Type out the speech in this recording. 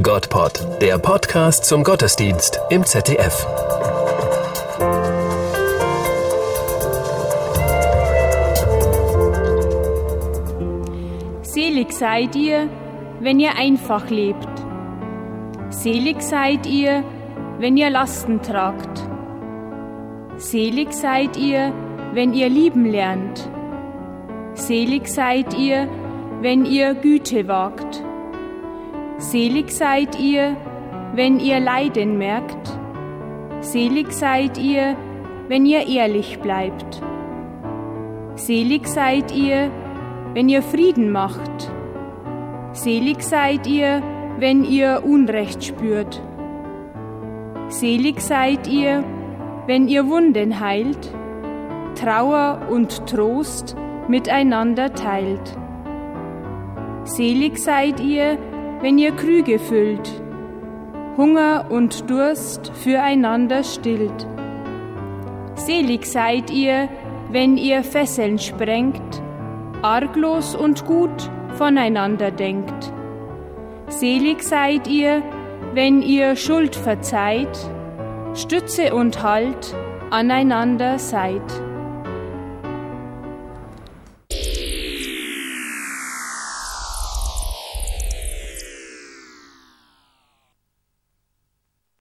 Gottpod, der Podcast zum Gottesdienst im ZDF. Selig seid ihr, wenn ihr einfach lebt. Selig seid ihr, wenn ihr Lasten tragt. Selig seid ihr, wenn ihr lieben lernt. Selig seid ihr, wenn ihr Güte wagt. Selig seid ihr, wenn ihr Leiden merkt. Selig seid ihr, wenn ihr ehrlich bleibt. Selig seid ihr, wenn ihr Frieden macht. Selig seid ihr, wenn ihr Unrecht spürt. Selig seid ihr, wenn ihr Wunden heilt, Trauer und Trost miteinander teilt. Selig seid ihr, wenn ihr Krüge füllt, Hunger und Durst füreinander stillt. Selig seid ihr, wenn ihr Fesseln sprengt, arglos und gut voneinander denkt. Selig seid ihr, wenn ihr Schuld verzeiht, Stütze und Halt aneinander seid.